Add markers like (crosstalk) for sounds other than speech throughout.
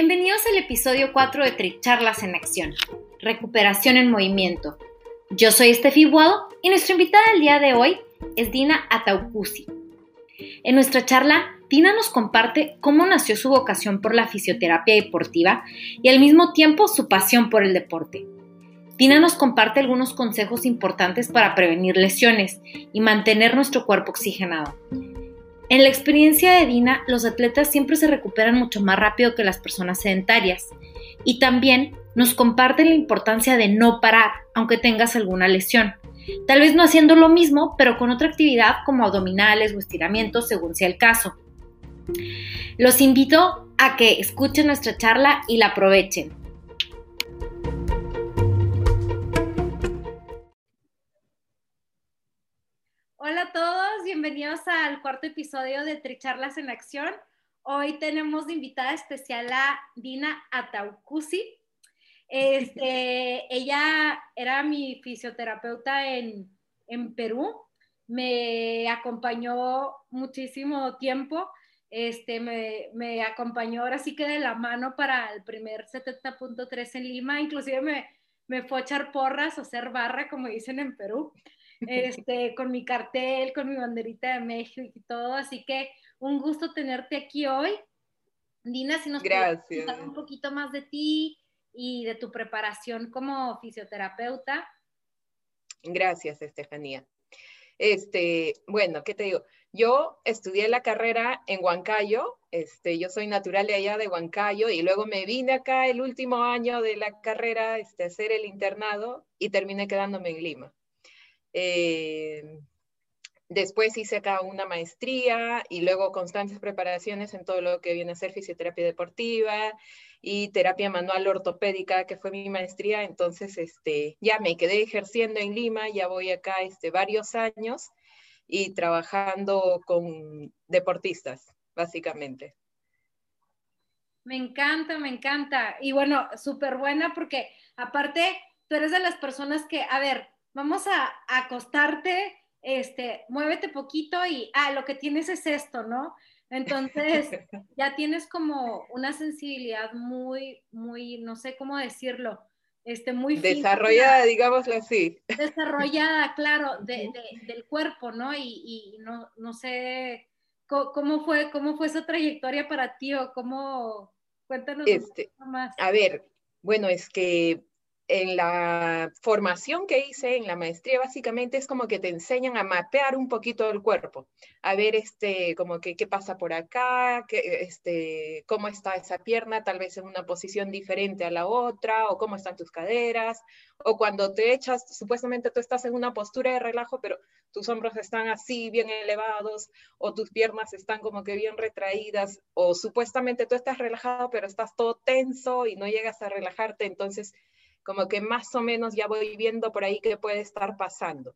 Bienvenidos al episodio 4 de Tricharlas en Acción, Recuperación en Movimiento. Yo soy Estefi Buado y nuestra invitada del día de hoy es Dina Ataucusi. En nuestra charla, Dina nos comparte cómo nació su vocación por la fisioterapia deportiva y al mismo tiempo su pasión por el deporte. Dina nos comparte algunos consejos importantes para prevenir lesiones y mantener nuestro cuerpo oxigenado. En la experiencia de Dina, los atletas siempre se recuperan mucho más rápido que las personas sedentarias y también nos comparten la importancia de no parar aunque tengas alguna lesión. Tal vez no haciendo lo mismo, pero con otra actividad como abdominales o estiramientos según sea el caso. Los invito a que escuchen nuestra charla y la aprovechen. Bienvenidos al cuarto episodio de Tricharlas en Acción. Hoy tenemos de invitada especial a Dina Ataucusi. Este, (laughs) ella era mi fisioterapeuta en, en Perú, me acompañó muchísimo tiempo, este, me, me, acompañó ahora sí que de la mano para el primer 70.3 en Lima, inclusive me, me fue a echar porras o hacer barra, como dicen en Perú (laughs) este, con mi cartel, con mi banderita de México y todo. Así que un gusto tenerte aquí hoy. Dina, si nos puedes contar un poquito más de ti y de tu preparación como fisioterapeuta. Gracias, Estefanía. Este, bueno, ¿qué te digo? Yo estudié la carrera en Huancayo, este, yo soy natural de allá de Huancayo y luego me vine acá el último año de la carrera este, a hacer el internado y terminé quedándome en Lima. Eh, después hice acá una maestría y luego constantes preparaciones en todo lo que viene a ser fisioterapia deportiva y terapia manual ortopédica, que fue mi maestría. Entonces, este, ya me quedé ejerciendo en Lima, ya voy acá este, varios años y trabajando con deportistas, básicamente. Me encanta, me encanta. Y bueno, súper buena porque aparte, tú eres de las personas que, a ver, vamos a, acostarte, este, muévete poquito y, ah, lo que tienes es esto, ¿no? Entonces, (laughs) ya tienes como una sensibilidad muy, muy, no sé cómo decirlo, este, muy desarrollada, digámoslo así. Desarrollada, claro, de, del cuerpo, ¿no? Y, y no, no, sé cómo, fue, cómo fue esa trayectoria para ti o cómo, cuéntanos este, más. A ver, bueno, es que en la formación que hice en la maestría, básicamente es como que te enseñan a mapear un poquito el cuerpo, a ver este, como que qué pasa por acá, que, este, cómo está esa pierna, tal vez en una posición diferente a la otra, o cómo están tus caderas, o cuando te echas, supuestamente tú estás en una postura de relajo, pero tus hombros están así bien elevados, o tus piernas están como que bien retraídas, o supuestamente tú estás relajado, pero estás todo tenso y no llegas a relajarte, entonces como que más o menos ya voy viendo por ahí qué puede estar pasando.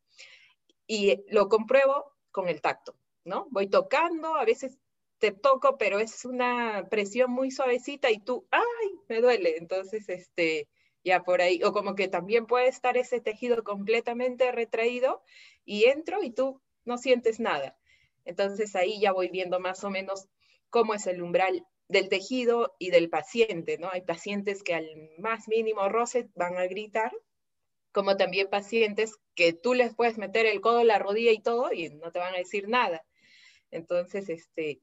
Y lo compruebo con el tacto, ¿no? Voy tocando, a veces te toco, pero es una presión muy suavecita y tú, ay, me duele. Entonces, este, ya por ahí, o como que también puede estar ese tejido completamente retraído y entro y tú no sientes nada. Entonces ahí ya voy viendo más o menos cómo es el umbral del tejido y del paciente, ¿no? Hay pacientes que al más mínimo roce van a gritar, como también pacientes que tú les puedes meter el codo la rodilla y todo y no te van a decir nada. Entonces, este,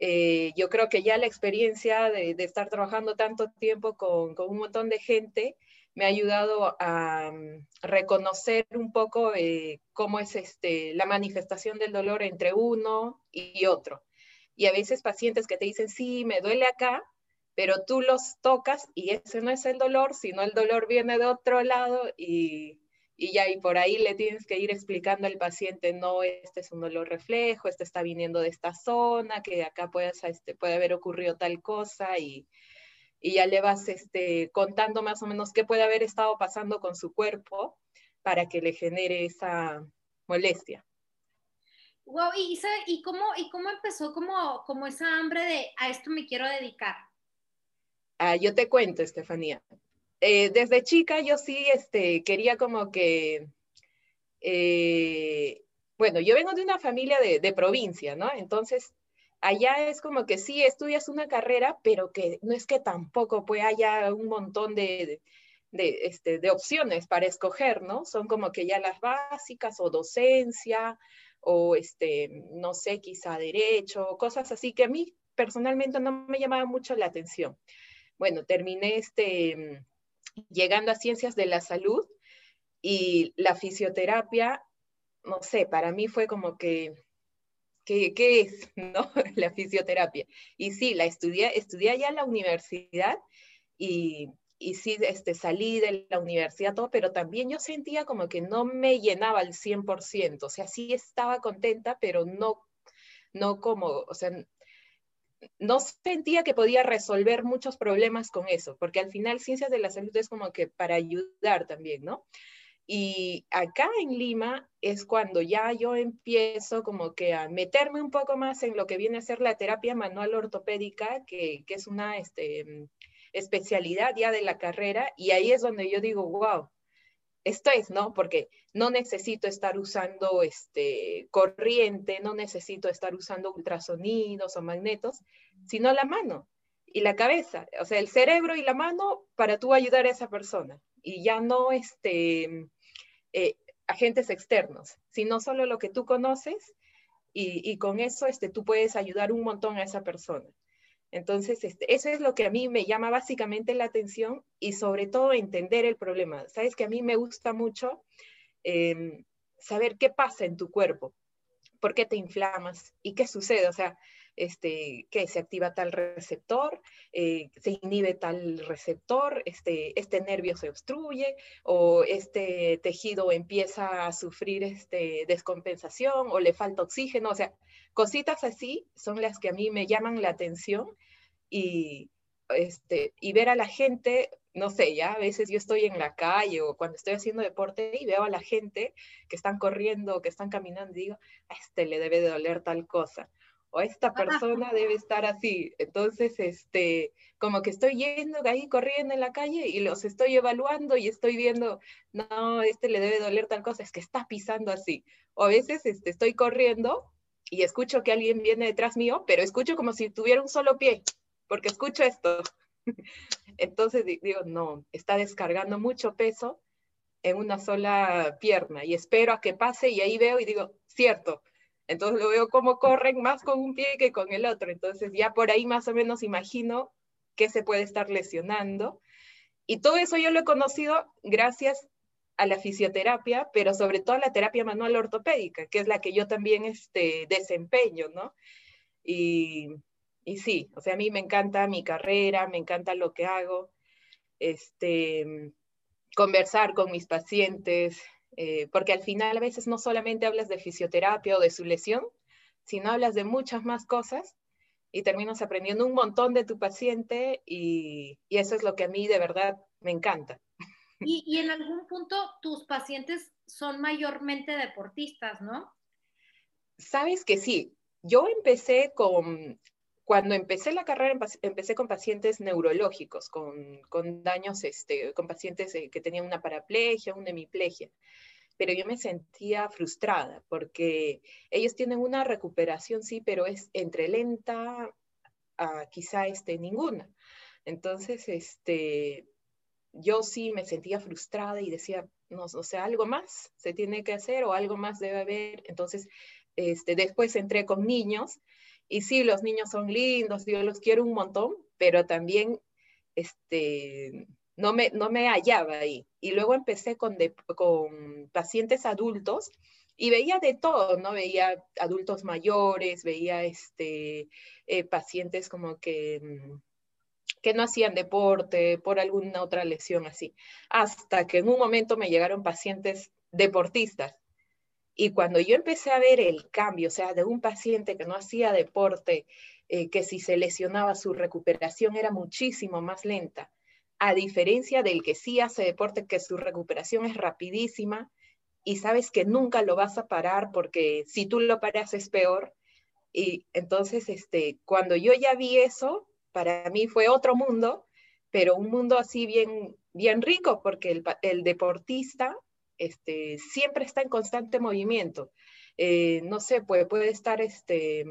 eh, yo creo que ya la experiencia de, estar trabajando tanto tiempo con, con, un montón de gente me ha ayudado a mm, reconocer un poco eh, cómo es este, la manifestación del dolor entre uno y otro. Y a veces pacientes que te dicen, sí, me duele acá, pero tú los tocas y ese no es el dolor, sino el dolor viene de otro lado y, y ya, y por ahí le tienes que ir explicando al paciente, no, este es un dolor reflejo, este está viniendo de esta zona, que acá puede, este, puede haber ocurrido tal cosa y, y ya le vas este, contando más o menos qué puede haber estado pasando con su cuerpo para que le genere esa molestia. Wow, ¿y, y, cómo, y cómo empezó como, como esa hambre de a esto me quiero dedicar? Ah, yo te cuento, Estefanía. Eh, desde chica yo sí este, quería como que, eh, bueno, yo vengo de una familia de, de provincia, ¿no? Entonces allá es como que sí estudias una carrera, pero que no es que tampoco pues haya un montón de, de, este, de opciones para escoger, ¿no? Son como que ya las básicas o docencia o este, no sé, quizá derecho, cosas así que a mí personalmente no me llamaba mucho la atención. Bueno, terminé este, llegando a ciencias de la salud y la fisioterapia, no sé, para mí fue como que ¿Qué, ¿qué, es (laughs) ¿no? la fisioterapia? Y sí, la estudié, estudié allá en la universidad y, y sí este, salí de la universidad todo, pero también yo sentía como que no me llenaba al 100%, o sea, sí estaba contenta, pero no, no como, o sea, no sentía que podía resolver muchos problemas con eso, porque al final ciencias de la salud es como que para ayudar también, ¿no? Y acá en Lima es cuando ya yo empiezo como que a meterme un poco más en lo que viene a ser la terapia manual ortopédica, que, que es una este, especialidad ya de la carrera, y ahí es donde yo digo, wow, esto es, ¿no? Porque no necesito estar usando este, corriente, no necesito estar usando ultrasonidos o magnetos, sino la mano y la cabeza, o sea, el cerebro y la mano para tú ayudar a esa persona y ya no este, eh, agentes externos, sino solo lo que tú conoces y, con eso este, tú puedes ayudar un montón a esa persona. Entonces, este, eso es lo que a mí me llama básicamente la atención y sobre todo entender el problema. Sabes que a mí me gusta mucho em, saber qué pasa en tu cuerpo, por qué te inflamas y qué sucede. O sea, este, que se activa tal receptor, eh, se inhibe tal receptor, este, este nervio se obstruye o este tejido empieza a sufrir este, descompensación o le falta oxígeno, o sea, cositas así son las que a mí me llaman la atención y, este, y ver a la gente, no sé, ya a veces yo estoy en la calle o cuando estoy haciendo deporte y veo a la gente que están corriendo, que están caminando digo, a este le debe de doler tal cosa o esta persona debe estar así. Entonces, este, como que estoy yendo ahí corriendo en la calle y los estoy evaluando y estoy viendo, no, este le debe doler tal cosa, es que está pisando así. O a veces este, estoy corriendo y escucho que alguien viene detrás mío, pero escucho como si tuviera un solo pie, porque escucho esto. (laughs) Entonces digo, no, está descargando mucho peso en una sola pierna y espero a que pase y ahí veo y digo, cierto, entonces lo veo como corren más con un pie que con el otro. Entonces ya por ahí más o menos imagino que se puede estar lesionando. Y todo eso yo lo he conocido gracias a la fisioterapia, pero sobre todo a la terapia manual ortopédica, que es la que yo también este, desempeño, ¿no? Y, y sí, o sea, a mí me encanta mi carrera, me encanta lo que hago, este, conversar con mis pacientes, eh, porque al final a veces no solamente hablas de fisioterapia o de su lesión, sino hablas de muchas más cosas y terminas aprendiendo un montón de tu paciente y, eso es lo que a mí de verdad me encanta. Y, y, en algún punto tus pacientes son mayormente deportistas, ¿no? Sabes que sí. Yo empecé con, cuando empecé la carrera, empecé con pacientes neurológicos, con, con daños, este, con pacientes eh, que tenían una paraplegia, una hemiplegia. Pero yo me sentía frustrada porque ellos tienen una recuperación, sí, pero es entre lenta a quizá este, ninguna. Entonces, este, yo sí me sentía frustrada y decía, no, o sea, algo más se tiene que hacer o algo más debe haber. Entonces, este, después entré con niños Y sí, los niños son lindos, yo los quiero un montón, pero también este, no, me, no me hallaba ahí. Y luego empecé con, con pacientes adultos y veía de todo, ¿no? Veía adultos mayores, veía este, eh, pacientes como que, mm, que no hacían deporte por alguna otra lesión así, hasta que en un momento me llegaron pacientes deportistas. Y cuando yo empecé a ver el cambio, o sea, de un paciente que no hacía deporte, eh, que si se lesionaba su recuperación era muchísimo más lenta, a diferencia del que sí hace deporte, que su recuperación es rapidísima y sabes que nunca lo vas a parar porque si tú lo paras es peor. Y entonces, este, cuando yo ya vi eso, para mí fue otro mundo, pero un mundo así bien, bien rico, porque el, el deportista este, siempre está en constante movimiento. Eh, no sé, puede, puede estar este,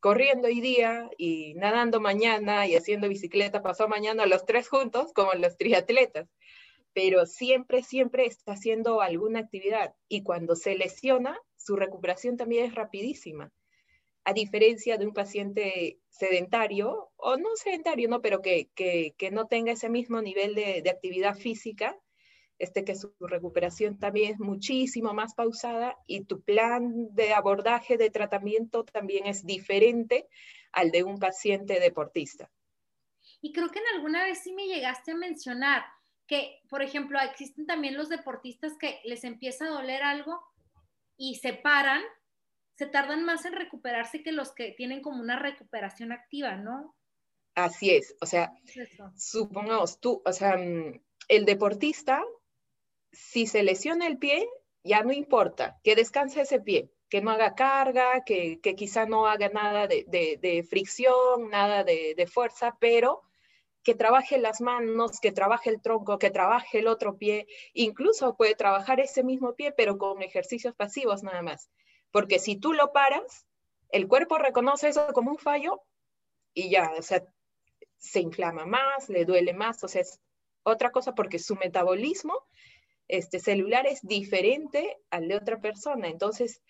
corriendo hoy día y nadando mañana y haciendo bicicleta pasó mañana los tres juntos, como los triatletas pero siempre, siempre está haciendo alguna actividad y cuando se lesiona, su recuperación también es rapidísima. A diferencia de un paciente sedentario, o no sedentario, no, pero que, que, no tenga ese mismo nivel de, actividad física, este, que su recuperación también es muchísimo más pausada y tu plan de abordaje de tratamiento también es diferente al de un paciente deportista. Y creo que en alguna vez sí me llegaste a mencionar, que, por ejemplo, existen también los deportistas que les empieza a doler algo y se paran, se tardan más en recuperarse que los que tienen como una recuperación activa, ¿no? Así es, o sea, supongamos tú, o sea, mm, el deportista, si se lesiona el pie, ya no importa, que descanse ese pie, que no haga carga, que, que quizá no haga nada de, de, fricción, nada de, de fuerza, pero que trabaje las manos, que trabaje el tronco, que trabaje el otro pie, incluso puede trabajar ese mismo pie, pero con ejercicios pasivos nada más. Porque si tú lo paras, el cuerpo reconoce eso como un fallo y ya, o sea, se inflama más, le duele más, o sea, es otra cosa porque su metabolismo este, celular es diferente al de otra persona. Entonces,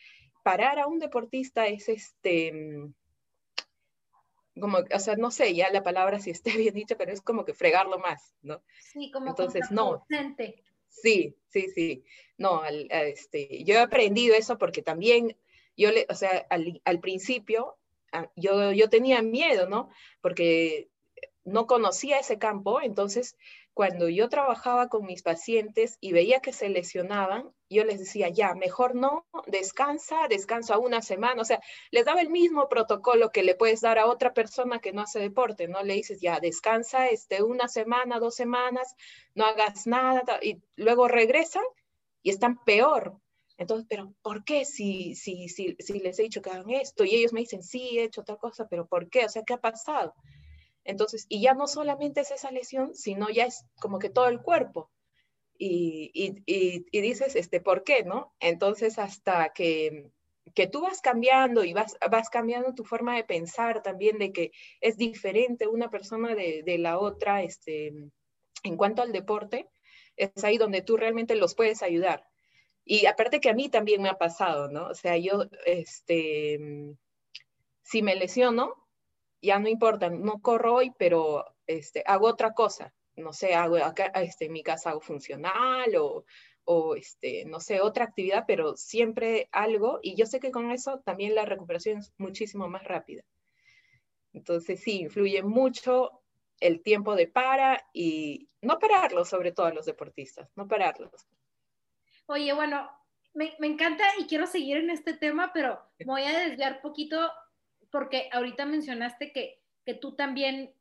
parar a un deportista es este como, o sea, no sé ya la palabra si esté (laughs) bien dicha, pero es como que fregarlo más, ¿no? Sí, como Entonces, no. Sí, sí, sí. No, este, yo he aprendido eso porque también, yo le, o sea, al, al principio, yo, yo tenía miedo, ¿no? Porque no conocía ese campo, entonces cuando yo trabajaba con mis pacientes y veía que se lesionaban, yo les decía, ya, mejor no, descansa, descansa una semana, o sea, les daba el mismo protocolo que le puedes dar a otra persona que no hace deporte, ¿no? Le dices, ya, descansa este, una semana, dos semanas, no hagas nada, y luego regresan y están peor. Entonces, pero ¿por qué si, si, si, si les he dicho que hagan esto? Y ellos me dicen, sí, he hecho tal cosa, pero ¿por qué? O sea, ¿qué ha pasado? Entonces, y ya no solamente es esa lesión, sino ya es como que todo el cuerpo. Y, y, dices, este, ¿por qué, no? Entonces, hasta que, que tú vas cambiando y vas, vas cambiando tu forma de pensar también, de que es diferente una persona de, de la otra, este, en cuanto al deporte, es ahí donde tú realmente los puedes ayudar. Y aparte que a mí también me ha pasado, ¿no? O sea, yo, este, si me lesiono, ya no importa, no corro hoy, pero este, hago otra cosa. No sé, hago acá, este, en mi casa hago funcional o, o este, no sé, otra actividad, pero siempre algo. Y yo sé que con eso también la recuperación es muchísimo más rápida. Entonces sí, influye mucho el tiempo de para y no pararlo, sobre todo a los deportistas, no pararlos. Oye, bueno, me, me, encanta y quiero seguir en este tema, pero voy a desviar poquito porque ahorita mencionaste que, que tú también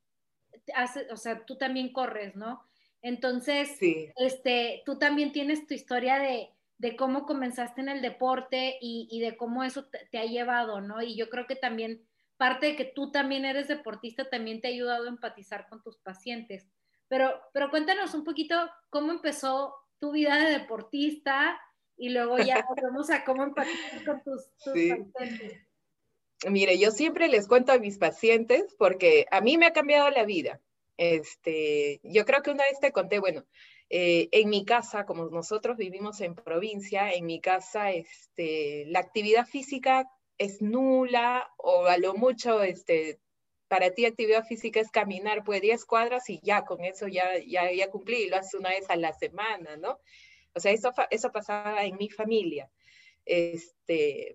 haces, o sea, tú también corres, ¿no? Entonces, este, tú también tienes tu historia de, de cómo comenzaste en el deporte y, y de cómo eso te, te, ha llevado, ¿no? Y yo creo que también parte de que tú también eres deportista también te ha ayudado a empatizar con tus pacientes. Pero, pero cuéntanos un poquito cómo empezó tu vida de deportista y luego ya (laughs) vamos a cómo empatizar con tus, tus sí. pacientes. Mire, yo siempre les cuento a mis pacientes porque a mí me ha cambiado la vida. Este, yo creo que una vez te conté, bueno, eh, en mi casa, como nosotros vivimos en provincia, en mi casa, este, la actividad física es nula o a lo mucho este, para ti actividad física es caminar pues 10 cuadras y ya con eso ya, ya, ya cumplí lo haces una vez a la semana, ¿no? O sea, eso, eso pasaba en mi familia. Este,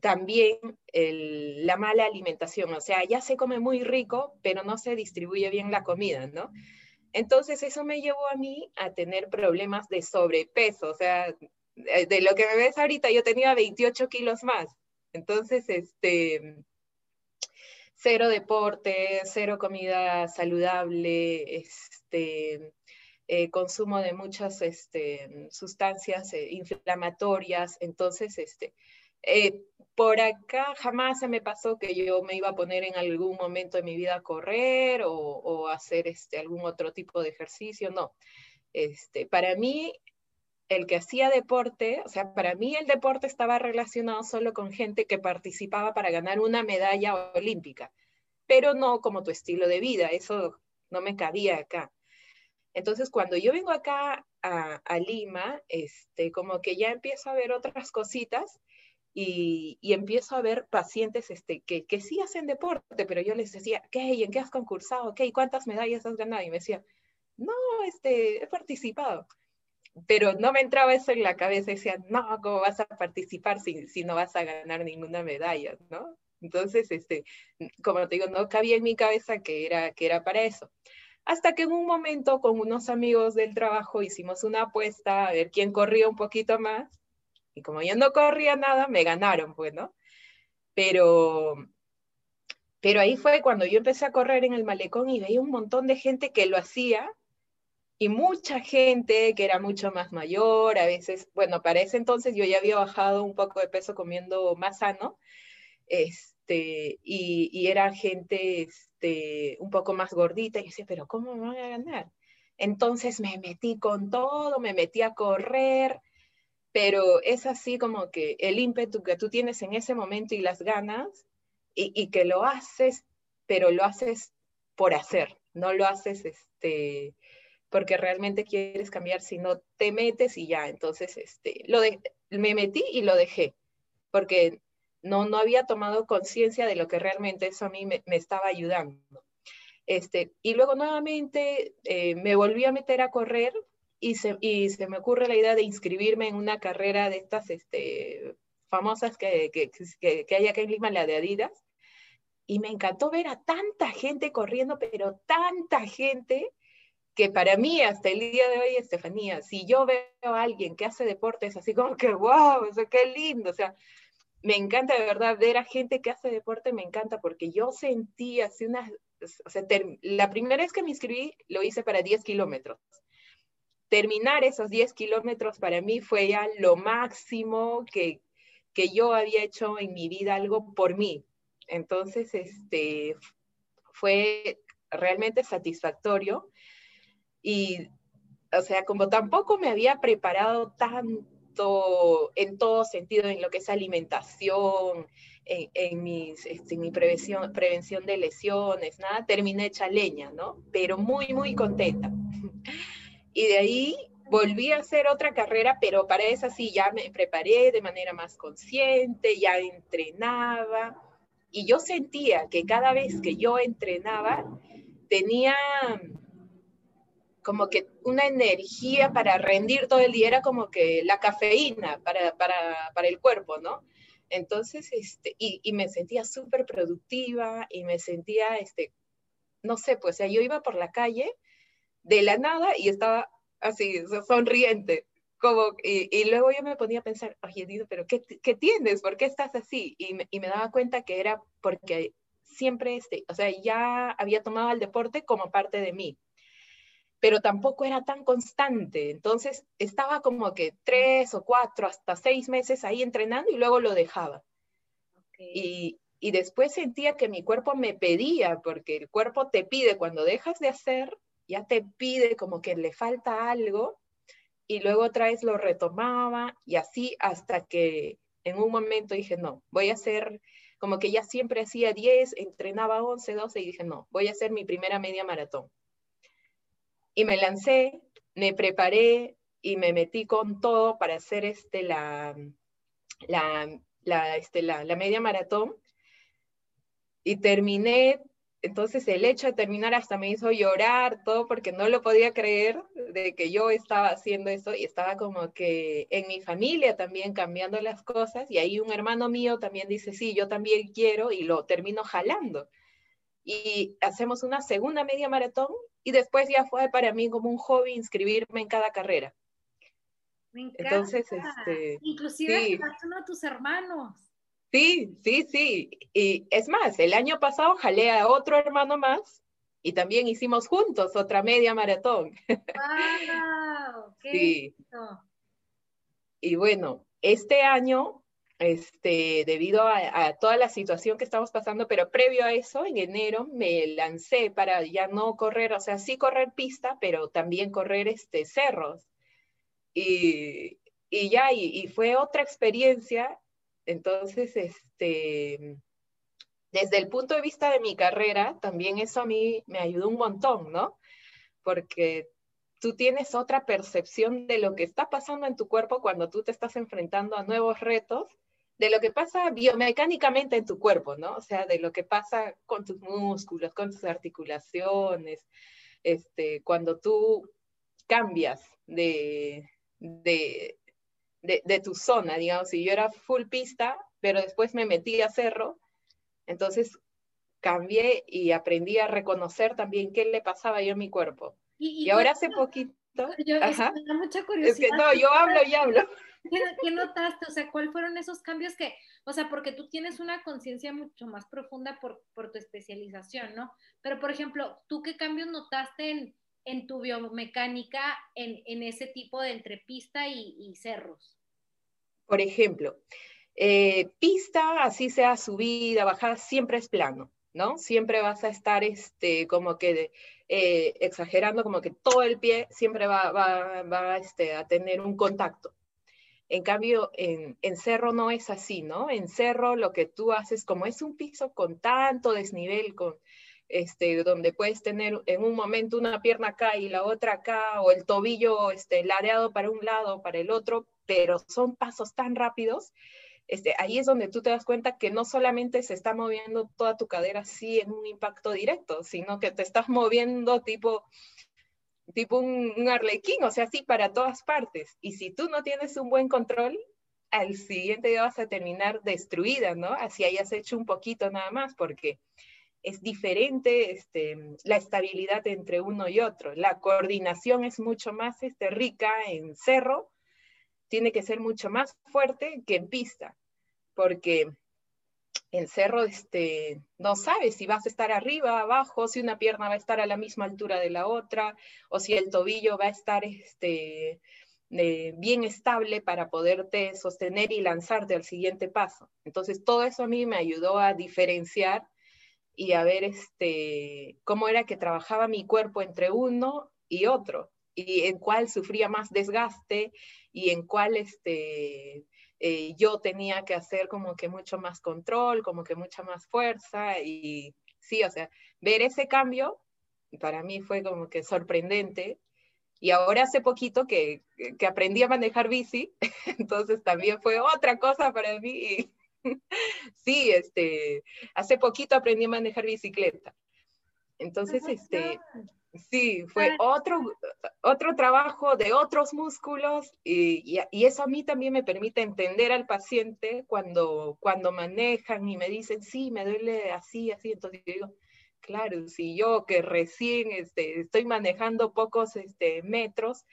también la mala alimentación, o sea, ya se come muy rico, pero no se distribuye bien la comida, ¿no? Entonces eso me llevó a mí a tener problemas de sobrepeso, o sea, de lo que me ves ahorita, yo tenía 28 kilos más. Entonces, este, cero deporte, cero comida saludable, este, eh, consumo de muchas este, sustancias eh, inflamatorias. Entonces, este, eh, por acá jamás se me pasó que yo me iba a poner en algún momento de mi vida a correr o, o hacer este, algún otro tipo de ejercicio, no. Este, para mí, el que hacía deporte, o sea, para mí el deporte estaba relacionado solo con gente que participaba para ganar una medalla olímpica, pero no como tu estilo de vida, eso no me cabía acá. Entonces, cuando yo vengo acá a, a Lima, este, como que ya empiezo a ver otras cositas y, empiezo a ver pacientes este, que, que sí hacen deporte, pero yo les decía, ¿qué? ¿En qué has concursado? ¿Qué? ¿Cuántas medallas has ganado? Y me decía, no, este, he participado. Pero no me entraba eso en la cabeza, decía, no, ¿cómo vas a participar si, si no vas a ganar ninguna medalla? ¿no? Entonces, este, como te digo, no cabía en mi cabeza que era, que era para eso. Hasta que en un momento con unos amigos del trabajo hicimos una apuesta a ver quién corría un poquito más y como yo no corría nada, me ganaron, pues, ¿no? Pero, pero ahí fue cuando yo empecé a correr en el malecón y veía un montón de gente que lo hacía y mucha gente que era mucho más mayor, a veces, bueno, para ese entonces yo ya había bajado un poco de peso comiendo más sano, este, y, y era gente este, un poco más gordita, y yo decía, pero ¿cómo me van a ganar? Entonces me metí con todo, me metí a correr, pero es así como que el ímpetu que tú tienes en ese momento y las ganas, y, que lo haces, pero lo haces por hacer, no lo haces este, porque realmente quieres cambiar, sino te metes y ya, entonces este, lo de, me metí y lo dejé, porque no, no había tomado conciencia de lo que realmente eso a mí me, estaba ayudando. Este, y luego nuevamente eh, me volví a meter a correr y se, me ocurre la idea de inscribirme en una carrera de estas este, famosas que, que, que, hay acá en la de Adidas. Y me encantó ver a tanta gente corriendo, pero tanta gente que para mí hasta el día de hoy, Estefanía, si yo veo a alguien que hace deportes así como que, wow, o sea, qué lindo, o sea, me encanta de verdad ver a gente que hace deporte, me encanta porque yo sentí así una, o sea, la primera vez que me inscribí lo hice para 10 kilómetros terminar esos 10 kilómetros para mí fue ya lo máximo que, que yo había hecho en mi vida algo por mí. Entonces, este, fue realmente satisfactorio y, o sea, como tampoco me había preparado tanto en todo sentido, en lo que es alimentación, en, en, este, mi prevención, prevención de lesiones, nada, terminé hecha leña, ¿no? Pero muy, muy contenta. Y de ahí volví a hacer otra carrera, pero para esa sí ya me preparé de manera más consciente, ya entrenaba. Y yo sentía que cada vez que yo entrenaba, tenía como que una energía para rendir todo el día, era como que la cafeína para, para, para el cuerpo, ¿no? Entonces, este, y, me sentía súper productiva y me sentía, este, no sé, pues, o yo iba por la calle de la nada y estaba así, sonriente. Como, y, luego yo me ponía a pensar, oye, Dido, pero qué, qué, tienes? ¿Por qué estás así? Y me, y me, daba cuenta que era porque siempre, este, o sea, ya había tomado el deporte como parte de mí, pero tampoco era tan constante. Entonces estaba como que tres o cuatro, hasta seis meses ahí entrenando y luego lo dejaba. Y, y después sentía que mi cuerpo me pedía, porque el cuerpo te pide cuando dejas de hacer, ya te pide como que le falta algo y luego otra vez lo retomaba y así hasta que en un momento dije, no, voy a hacer, como que ya siempre hacía 10, entrenaba 11, 12 y dije, no, voy a hacer mi primera media maratón. Y me lancé, me preparé y me metí con todo para hacer este, la, la este, la media maratón y terminé entonces el hecho de terminar hasta me hizo llorar todo porque no lo podía creer de que yo estaba haciendo eso y estaba como que en mi familia también cambiando las cosas y ahí un hermano mío también dice, sí, yo también quiero y lo termino jalando. Y hacemos una segunda media maratón y después ya fue para mí como un hobby inscribirme en cada carrera. Me encanta. Entonces, este, inclusive sí. de tus hermanos. Sí, sí, sí. Y es más, el año pasado jalé a otro hermano más y también hicimos juntos otra media maratón. ¡Wow! (laughs) ¡Qué sí. Y bueno, este año, este, debido a, a, toda la situación que estamos pasando, pero previo a eso, en enero me lancé para ya no correr, o sea, sí correr pista, pero también correr este, cerros. Y, y ya, y, y fue otra experiencia entonces, este, desde el punto de vista de mi carrera, también eso a mí me ayudó un montón, ¿no? Porque tú tienes otra percepción de lo que está pasando en tu cuerpo cuando tú te estás enfrentando a nuevos retos, de lo que pasa biomecánicamente en tu cuerpo, ¿no? O sea, de lo que pasa con tus músculos, con tus articulaciones, este, cuando tú cambias de, de, de, tu zona, digamos, si yo era full pista, pero después me metí a cerro, entonces cambié y aprendí a reconocer también qué le pasaba yo a mi cuerpo. Y, ahora hace poquito... Yo, ajá, me da mucha curiosidad. Es que no, yo hablo y hablo. ¿Qué, notaste? O sea, ¿cuáles fueron esos cambios que, o sea, porque tú tienes una conciencia mucho más profunda por, por, tu especialización, ¿no? Pero, por ejemplo, ¿tú qué cambios notaste en, en tu biomecánica en, en ese tipo de entrepista y, cerros? Por ejemplo, eh, pista, así sea subida, bajada, siempre es plano, ¿no? Siempre vas a estar este, como que eh, exagerando, como que todo el pie siempre va, va, va este, a tener un contacto. En cambio, en, en, cerro no es así, ¿no? En cerro lo que tú haces, como es un piso con tanto desnivel, con, este, donde puedes tener en un momento una pierna acá y la otra acá, o el tobillo este, ladeado para un lado, para el otro, pero son pasos tan rápidos, este, ahí es donde tú te das cuenta que no solamente se está moviendo toda tu cadera así en un impacto directo, sino que te estás moviendo tipo, tipo un, un arlequín, o sea, así para todas partes. Y si tú no tienes un buen control, al siguiente día vas a terminar destruida, ¿no? Así hayas hecho un poquito nada más, porque es diferente este, la estabilidad entre uno y otro. La coordinación es mucho más este, rica en cerro, tiene que ser mucho más fuerte que en pista, porque en cerro este, no sabes si vas a estar arriba, abajo, si una pierna va a estar a la misma altura de la otra, o si el tobillo va a estar este, eh, bien estable para poderte sostener y lanzarte al siguiente paso. Entonces, todo eso a mí me ayudó a diferenciar y a ver este, cómo era que trabajaba mi cuerpo entre uno y otro, y en cuál sufría más desgaste y en cuál este, eh, yo tenía que hacer como que mucho más control, como que mucha más fuerza, y sí, o sea, ver ese cambio para mí fue como que sorprendente. Y ahora hace poquito que, que aprendí a manejar bici, (laughs) entonces también fue otra cosa para mí (laughs) sí, este, hace poquito aprendí a manejar bicicleta. Entonces, este, sí, fue otro, otro trabajo de otros músculos y, y, eso a mí también me permite entender al paciente cuando, cuando manejan y me dicen, sí, me duele así, así. Entonces yo digo, claro, si yo que recién este, estoy manejando pocos este, metros,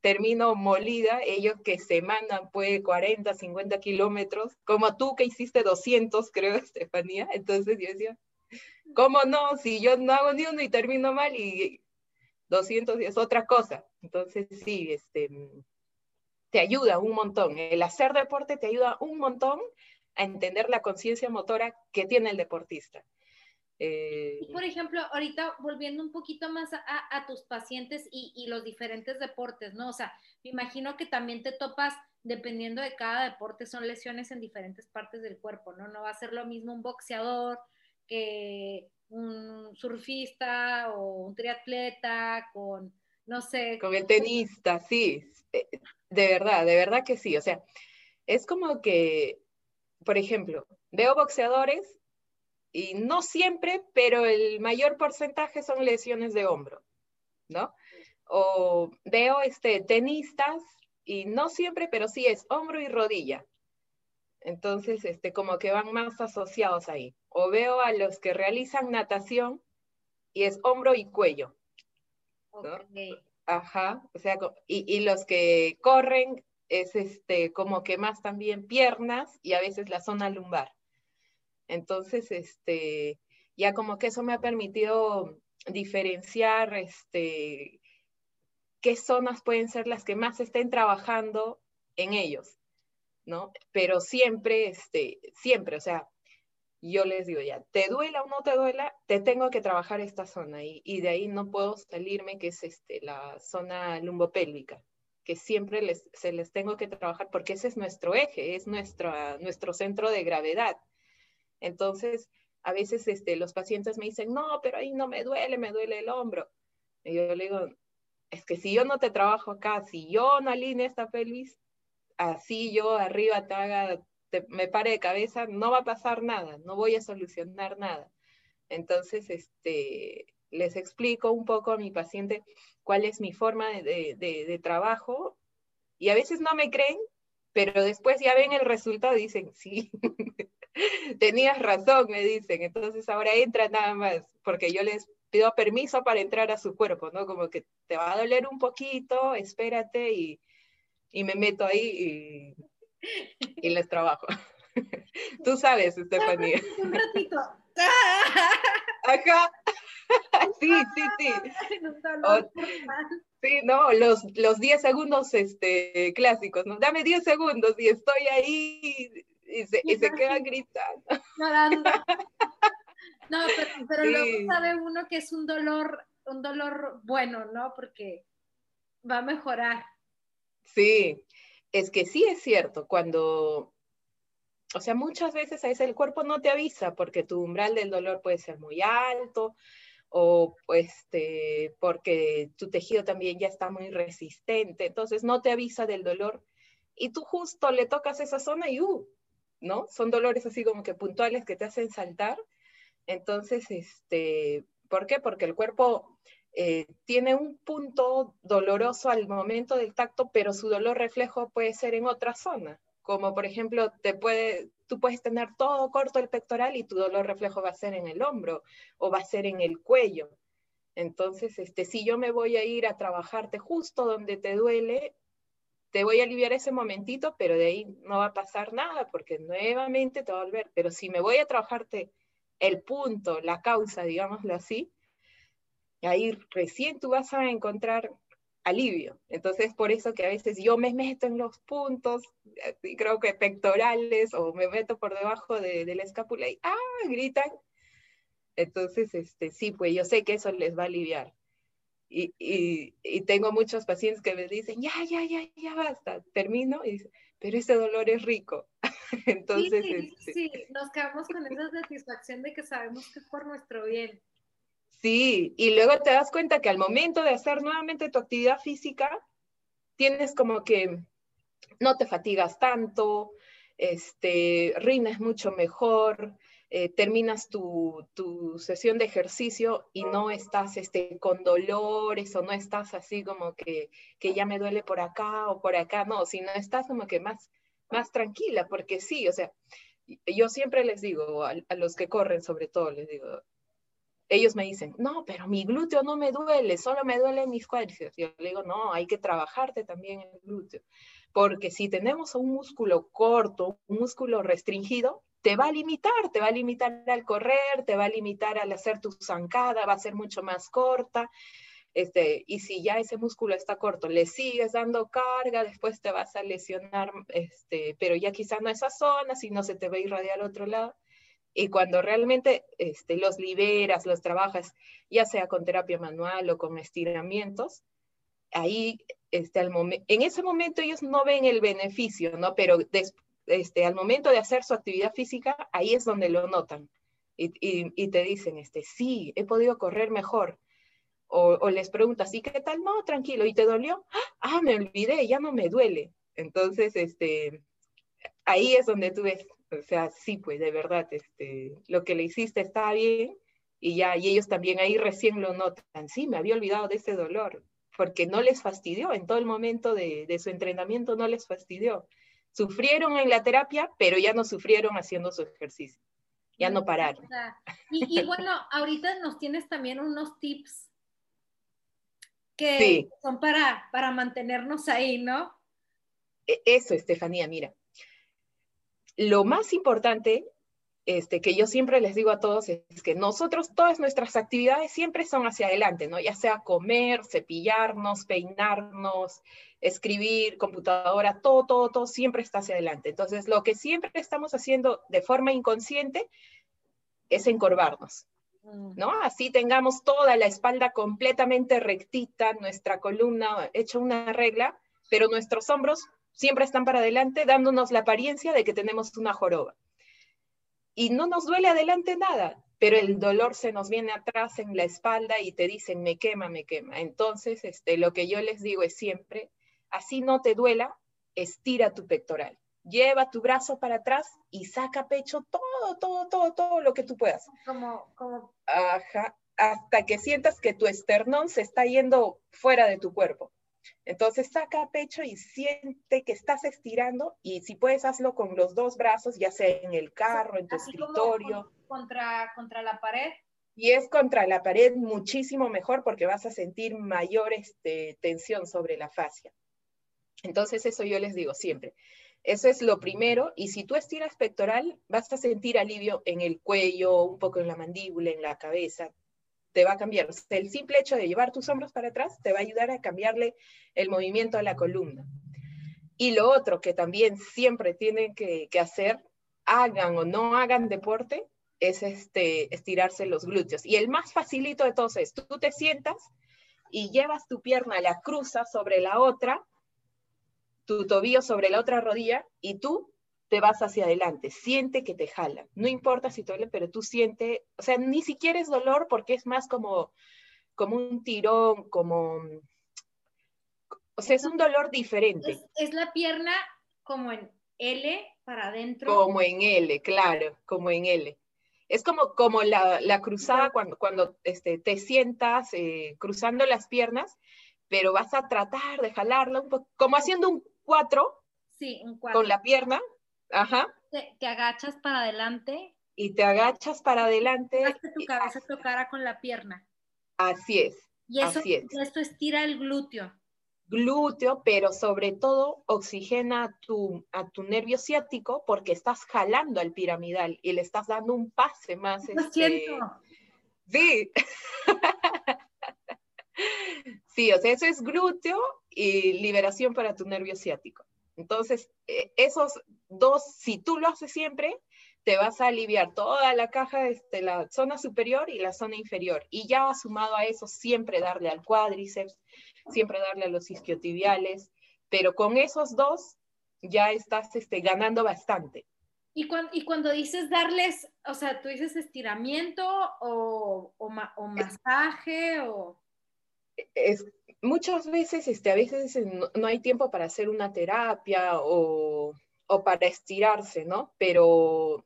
termino molida, ellos que se mandan pues 40, 50 kilómetros, como tú que hiciste 200, creo, (laughs) Estefanía. Entonces yo decía, ¿cómo no? Si yo no hago ni uno y termino mal y 200 es otra cosa. Entonces sí, este, te ayuda un montón. El hacer deporte te ayuda un montón a entender la conciencia motora que tiene el deportista. Eh, y por ejemplo, ahorita volviendo un poquito más a, tus pacientes y, los diferentes deportes, ¿no? O sea, me imagino que también te topas, dependiendo de cada deporte, son lesiones en diferentes partes del cuerpo, ¿no? No va a ser lo mismo un boxeador que un surfista o un triatleta con, no sé. Con el tenista, sí, eh, de verdad, de verdad que sí. O sea, es como que por ejemplo, veo boxeadores y no siempre, pero el mayor porcentaje son lesiones de hombro, ¿no? O veo este, tenistas y no siempre, pero sí es hombro y rodilla. Entonces, este, como que van más asociados ahí. O veo a los que realizan natación y es hombro y cuello. Ajá, o sea, y, y, los que corren es este, como que más también piernas y a veces la zona lumbar. Entonces, este, ya como que eso me ha permitido diferenciar este, qué zonas pueden ser las que más estén trabajando en ellos, ¿no? Pero siempre, este, siempre, o sea, yo les digo ya, te duela o no te duela, te tengo que trabajar esta zona y, y de ahí no puedo salirme, que es este, la zona lumbopélvica, que siempre les, se les tengo que trabajar porque ese es nuestro eje, es nuestro, nuestro centro de gravedad. Entonces, a veces este, los pacientes me dicen, no, pero ahí no me duele, me duele el hombro. Y yo le digo, es que si yo no te trabajo acá, si yo no alineo esta pelvis, así yo arriba te haga me pare de cabeza, no va a pasar nada, no voy a solucionar nada. Entonces, este, les explico un poco a mi paciente cuál es mi forma de, trabajo y a veces no me creen, pero después ya ven el resultado y dicen, sí, (laughs) (laughs) tenías razón, me dicen. Entonces ahora entra nada más, porque yo les pido permiso para entrar a su cuerpo, ¿no? Como que te va a doler un poquito, espérate y, y me meto ahí y y les trabajo. (laughs) Tú sabes, Estefanía. Un ratito. Acá. (laughs) Sí, sí, sí. sí, no, los, los 10 segundos este, clásicos, ¿no? Dame 10 segundos y estoy ahí y se, y se quedan gritando. (laughs) No, pero, pero luego sabe uno que es un dolor, un dolor bueno, ¿no? Porque va a mejorar. Sí, es que sí es cierto, cuando, o sea, muchas veces a el cuerpo no te avisa porque tu umbral del dolor puede ser muy alto o este, porque tu tejido también ya está muy resistente, entonces no te avisa del dolor y tú justo le tocas esa zona y, uh, ¿no? Son dolores así como que puntuales que te hacen saltar. Entonces, este, ¿por qué? Porque el cuerpo eh, tiene un punto doloroso al momento del tacto, pero su dolor reflejo puede ser en otra zona, como por ejemplo, te puede, tú puedes tener todo corto el pectoral y tu dolor reflejo va a ser en el hombro o va a ser en el cuello. Entonces, este, si yo me voy a ir a trabajarte justo donde te duele, te voy a aliviar ese momentito, pero de ahí no va a pasar nada porque nuevamente te va a volver. Pero si me voy a trabajarte el punto, la causa, digámoslo así, ahí recién tú vas a encontrar alivio. Entonces, por eso que a veces yo me meto en los puntos, y creo que pectorales, o me meto por debajo de, la escápula y ¡ah! gritan. Entonces, este, sí, pues yo sé que eso les va a aliviar. Y, y, tengo muchos pacientes que me dicen, ya, ya, ya, ya basta, termino, y dicen, pero ese dolor es rico. (laughs) Entonces, sí, este sí, nos quedamos con esa satisfacción de que sabemos que es por nuestro bien. Sí, y luego te das cuenta que al momento de hacer nuevamente tu actividad física, tienes como que no te fatigas tanto, este, rindes mucho mejor, eh, terminas tu, sesión de ejercicio y no estás este, con dolores o no estás así como que, ya me duele por acá o por acá, no, sino estás como que más, más tranquila, porque sí, o sea, yo siempre les digo, a, a los que corren sobre todo, les digo, ellos me dicen, no, pero mi glúteo no me duele, solo me duelen mis cuádriceps. Yo le digo, no, hay que trabajarte también el glúteo, porque si tenemos un músculo corto, un músculo restringido, te va a limitar, te va a limitar al correr, te va a limitar al hacer tu zancada, va a ser mucho más corta. Este, y si ya ese músculo está corto, le sigues dando carga, después te vas a lesionar, este, pero ya quizá no esa zona, si no se te va a irradiar al otro lado. Y cuando realmente este, los liberas, los trabajas, ya sea con terapia manual o con estiramientos, ahí, este, al en ese momento ellos no ven el beneficio, ¿no? Pero este, al momento de hacer su actividad física, ahí es donde lo notan. Y, te dicen, este, sí, he podido correr mejor. O, les preguntas, ¿y qué tal? No, tranquilo, ¿y te dolió? Ah, me olvidé, ya no me duele. Entonces, este, ahí es donde tú ves, O sea, sí, pues de verdad, este, lo que le hiciste está bien y ya, y ellos también ahí recién lo notan. Sí, me había olvidado de ese dolor, porque no les fastidió en todo el momento de su entrenamiento, no les fastidió. Sufrieron en la terapia, pero ya no sufrieron haciendo su ejercicio. Ya no pararon. Y, y bueno, ahorita nos tienes también unos tips que son para, para mantenernos ahí, ¿no? E, eso, Estefanía, mira. Lo más importante este, que yo siempre les digo a todos es que nosotros, todas nuestras actividades siempre son hacia adelante, ¿no? Ya sea comer, cepillarnos, peinarnos, escribir, computadora, todo, todo, todo siempre está hacia adelante. Entonces, lo que siempre estamos haciendo de forma inconsciente es encorvarnos, mm. ¿no? Así tengamos toda la espalda completamente rectita, nuestra columna hecha una regla, pero nuestros hombros siempre están para adelante, dándonos la apariencia de que tenemos una joroba y no nos duele adelante nada, pero el dolor se nos viene atrás en la espalda y te dicen, me quema, me quema. Entonces, este, lo que yo les digo es siempre, así no te duela, estira tu pectoral. Lleva tu brazo para atrás y saca pecho todo, todo, todo, todo lo que tú puedas. Como, como... Ajá, hasta que sientas que tu esternón se está yendo fuera de tu cuerpo. Entonces saca pecho y siente que estás estirando y si puedes hazlo con los dos brazos, ya sea en el carro, en tu escritorio. contra, contra la pared. Y es contra la pared muchísimo mejor porque vas a sentir mayor este, tensión sobre la fascia. Entonces eso yo les digo siempre. Eso es lo primero. Y si tú estiras pectoral, vas a sentir alivio en el cuello, un poco en la mandíbula, en la cabeza te va a cambiar. el simple hecho de llevar tus hombros para atrás te va a ayudar a cambiarle el movimiento a la columna. Y lo otro que también siempre tienen que, hacer, hagan o no hagan deporte, es este, estirarse los glúteos. Y el más facilito de todos es, tú te sientas y llevas tu pierna, la cruzas sobre la otra, tu tobillo sobre la otra rodilla y tú te vas hacia adelante, siente que te jala. No importa si duele, pero tú siente, o sea, ni siquiera es dolor porque es más como, como un tirón, como, o sea, es un dolor diferente. Es, la pierna como en L para adentro. Como en L, claro, como en L. Es como, como la, la cruzada cuando, cuando este, te sientas eh, cruzando las piernas, pero vas a tratar de jalarla un poco, como haciendo un cuatro. Sí, un cuatro. Con la pierna, Ajá. Te, agachas para adelante. Y te agachas para adelante. que tu cabeza tocara con la pierna. Así es. Y eso, así es. esto estira el glúteo. Glúteo, pero sobre todo oxigena a tu, a tu nervio ciático porque estás jalando al piramidal y le estás dando un pase más. Lo este... Sí. (laughs) sí, o sea, eso es glúteo y liberación para tu nervio ciático. Entonces, eh, esos dos, si tú lo haces siempre, te vas a aliviar toda la caja, este, la zona superior y la zona inferior. Y ya sumado a eso, siempre darle al cuádriceps, siempre darle a los isquiotibiales, pero con esos dos ya estás este, ganando bastante. Y cuando, y cuando dices darles, o sea, tú dices estiramiento o, o, o masaje o... Es, muchas veces, este, a veces no, hay tiempo para hacer una terapia o, para estirarse, ¿no? Pero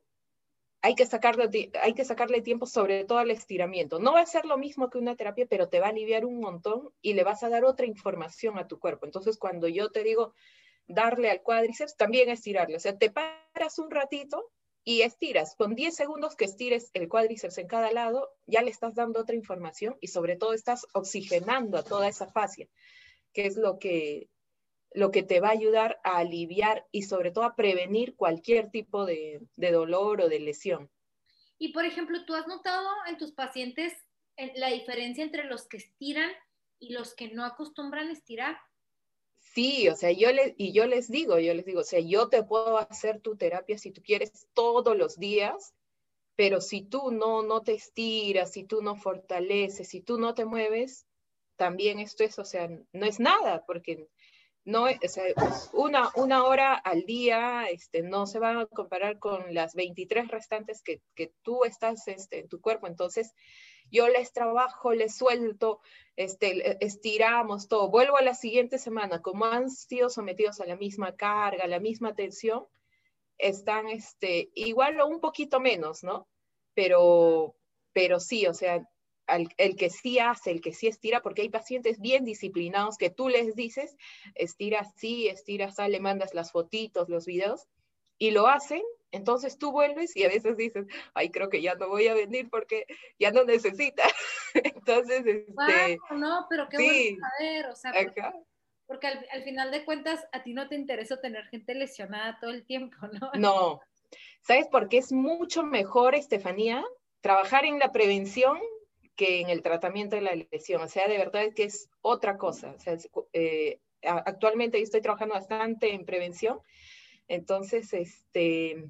hay que, sacarle, hay que sacarle tiempo sobre todo al estiramiento. No va a ser lo mismo que una terapia, pero te va a aliviar un montón y le vas a dar otra información a tu cuerpo. Entonces, cuando yo te digo darle al cuádriceps, también estirarle. O sea, te paras un ratito y estiras. Con 10 segundos que estires el cuádriceps en cada lado, ya le estás dando otra información y sobre todo estás oxigenando a toda esa fascia, que es lo que, lo que te va a ayudar a aliviar y sobre todo a prevenir cualquier tipo de, de dolor o de lesión. Y por ejemplo, ¿tú has notado en tus pacientes la diferencia entre los que estiran y los que no acostumbran estirar? Sí, o sea, yo les, y yo les digo, yo les digo, o sea, yo te puedo hacer tu terapia si tú quieres todos los días, pero si tú no, no te estiras, si tú no fortaleces, si tú no te mueves, también esto es, o sea, no es nada, porque no, o sea, una, una hora al día este, no se va a comparar con las 23 restantes que, que tú estás este, en tu cuerpo. Entonces, yo les trabajo, les suelto, este, estiramos todo, vuelvo a la siguiente semana, como han sido sometidos a la misma carga, a la misma tensión, están este, igual o un poquito menos, ¿no? Pero, pero sí, o sea, el que sí hace, el que sí estira, porque hay pacientes bien disciplinados que tú les dices, estira sí, estira así, le mandas las fotitos, los videos, y lo hacen, entonces tú vuelves y a veces dices, ay, creo que ya no voy a venir porque ya no necesita. (laughs) entonces, este... no, pero qué bueno saber, o sea, porque, al, al, final de cuentas a ti no te interesa tener gente lesionada todo el tiempo, (laughs) ¿no? No, ¿sabes por qué es mucho mejor, Estefanía, trabajar en la prevención que en el tratamiento de la lesión. O sea, de verdad que es otra cosa. O sea, eh, actualmente yo estoy trabajando bastante en prevención. Entonces, este,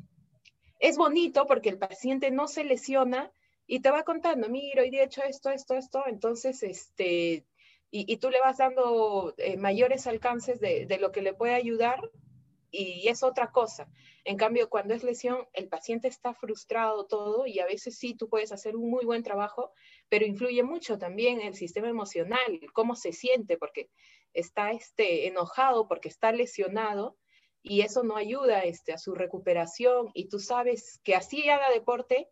es bonito porque el paciente no se lesiona y te va contando, mira, hoy he hecho esto, esto, esto. Entonces, este, y, tú le vas dando eh, mayores alcances de, de lo que le puede ayudar y es otra cosa. En cambio, cuando es lesión, el paciente está frustrado todo y a veces sí, tú puedes hacer un muy buen trabajo, pero influye mucho también el sistema emocional, cómo se siente, porque está este, enojado, porque está lesionado y eso no ayuda este, a su recuperación y tú sabes que así haga deporte,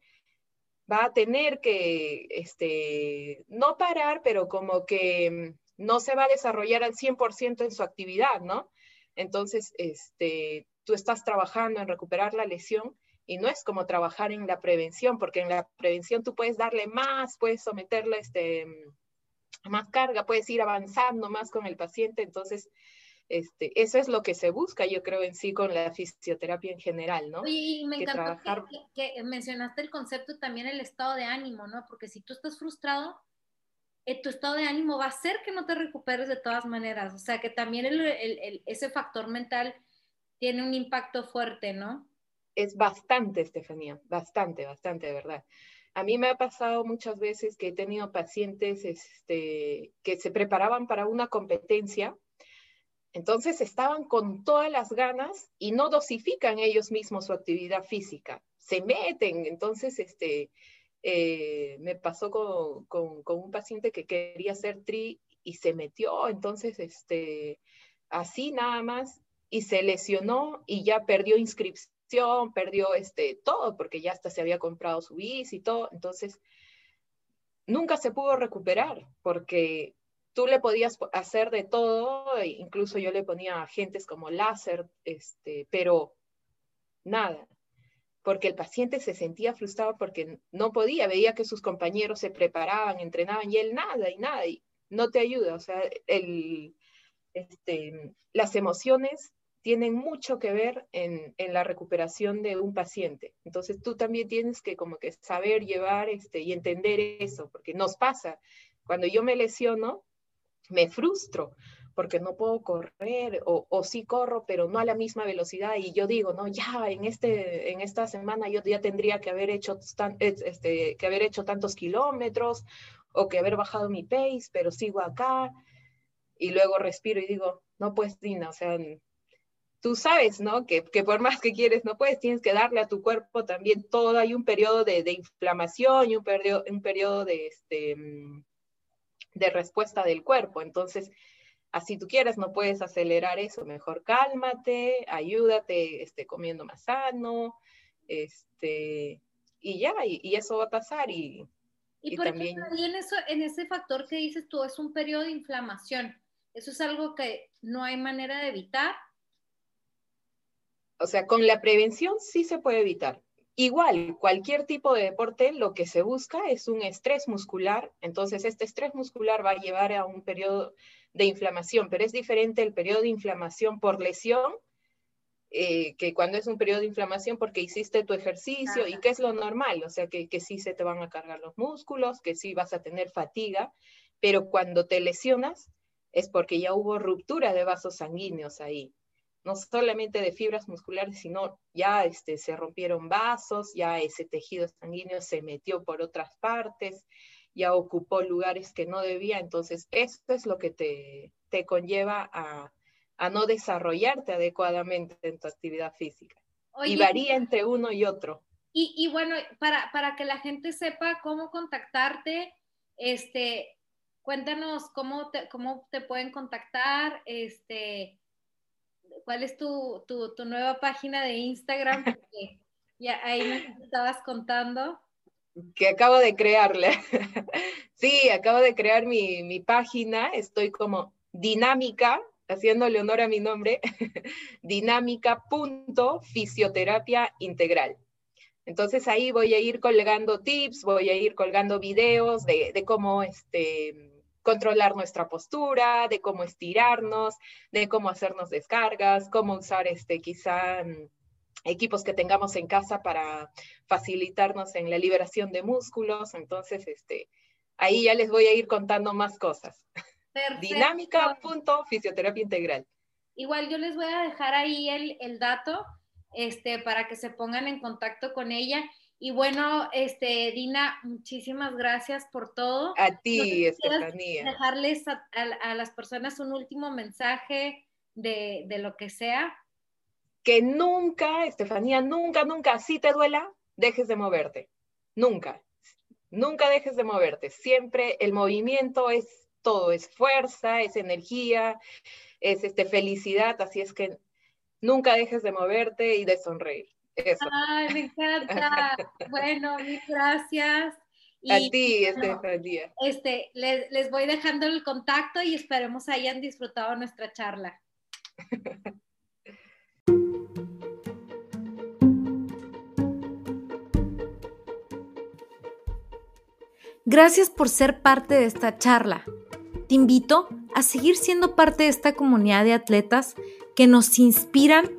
va a tener que, este, no parar, pero como que mm, no se va a desarrollar al 100% en su actividad, ¿no? Entonces, este, tú estás trabajando en recuperar la lesión y no es como trabajar en la prevención, porque en la prevención tú puedes darle más, puedes someterle este, más carga, puedes ir avanzando más con el paciente. Entonces, este, eso es lo que se busca, yo creo, en sí con la fisioterapia en general, ¿no? Y me encantó que, que, mencionaste el concepto también el estado de ánimo, ¿no? Porque si tú estás frustrado, eh, tu estado de ánimo va a hacer que no te recuperes de todas maneras. O sea, que también ese factor mental tiene un impacto fuerte, ¿no? Es bastante, Estefanía, bastante, bastante, de verdad. A mí me ha pasado muchas veces que he tenido pacientes este, que se preparaban para una competencia, entonces estaban con todas las ganas y no dosifican ellos mismos su actividad física, se meten, entonces este, eh, me pasó con, un paciente que quería hacer tri y se metió, entonces, este, así nada más, y se lesionó y ya perdió inscripción, perdió este, todo, porque ya hasta se había comprado su bici y todo, entonces, nunca se pudo recuperar, porque tú le podías hacer de todo, e incluso yo le ponía agentes como láser, este, pero nada, porque el paciente se sentía frustrado porque no podía, veía que sus compañeros se preparaban, entrenaban y él nada y nada, y no te ayuda. O sea, el, este, las emociones tienen mucho que ver en, en, la recuperación de un paciente. Entonces tú también tienes que como que saber llevar este, y entender eso, porque nos pasa. Cuando yo me lesiono, me frustro porque no puedo correr o, o, sí corro, pero no a la misma velocidad. Y yo digo, no, ya en, este, en esta semana yo ya tendría que haber, hecho este, que haber hecho tantos kilómetros o que haber bajado mi pace, pero sigo acá. Y luego respiro y digo, no, pues Dina, o sea, tú sabes, ¿no? Que, que, por más que quieres, no puedes, tienes que darle a tu cuerpo también todo. Hay un periodo de, de inflamación y un periodo, un periodo de, este, de respuesta del cuerpo. Entonces, así tú quieres, no puedes acelerar eso, mejor cálmate, ayúdate este, comiendo más sano, este, y ya, y, eso va a pasar. Y, y, por también... en, eso, en ese factor que dices tú, es un periodo de inflamación. ¿Eso es algo que no hay manera de evitar? O sea, con la prevención sí se puede evitar. Igual, cualquier tipo de deporte, lo que se busca es un estrés muscular. Entonces, este estrés muscular va a llevar a un periodo de inflamación, pero es diferente el periodo de inflamación por lesión eh, que cuando es un periodo de inflamación porque hiciste tu ejercicio y que es lo normal, o sea que, que sí se te van a cargar los músculos, que sí vas a tener fatiga, pero cuando te lesionas es porque ya hubo ruptura de vasos sanguíneos ahí, no solamente de fibras musculares, sino ya este, se rompieron vasos, ya ese tejido sanguíneo se metió por otras partes, ya ocupó lugares que no debía, entonces esto es lo que te, te conlleva a, a, no desarrollarte adecuadamente en tu actividad física. y varía entre uno y otro. Y, y bueno, para, para, que la gente sepa cómo contactarte, este, cuéntanos cómo te, cómo te pueden contactar, este, cuál es tu, tu, nueva página de Instagram? (laughs) ya ahí me estabas contando. Que acabo de crearla. (laughs) sí, acabo de crear mi, mi página. Estoy como dinámica, haciéndole honor a mi nombre, (laughs) dinámica.fisioterapia integral. Entonces ahí voy a ir colgando tips, voy a ir colgando videos de, de cómo este, controlar nuestra postura, de cómo estirarnos, de cómo hacernos descargas, cómo usar este, quizá mm, equipos que tengamos en casa para facilitarnos en la liberación de músculos. Entonces, este, ahí ya les voy a ir contando más cosas. Dinámica punto fisioterapia integral. Igual yo les voy a dejar ahí el, el dato este, para que se pongan en contacto con ella. Y bueno, este, Dina, muchísimas gracias por todo. A ti, Estefanía. Dejarles a, las personas un último mensaje de, de, lo que sea. Que nunca, Estefanía, nunca, nunca, si te duela, dejes de moverte. Nunca. Nunca dejes de moverte. Siempre el movimiento es todo, es fuerza, es energía, es este, felicidad. Así es que nunca dejes de moverte y de sonreír. Ay, me encanta. (laughs) bueno, mil gracias. a ti, Estefanía. Este, les, les voy dejando el contacto y esperemos hayan disfrutado nuestra charla. Gracias por ser parte de esta charla. Te invito a seguir siendo parte de esta comunidad de atletas que nos inspiran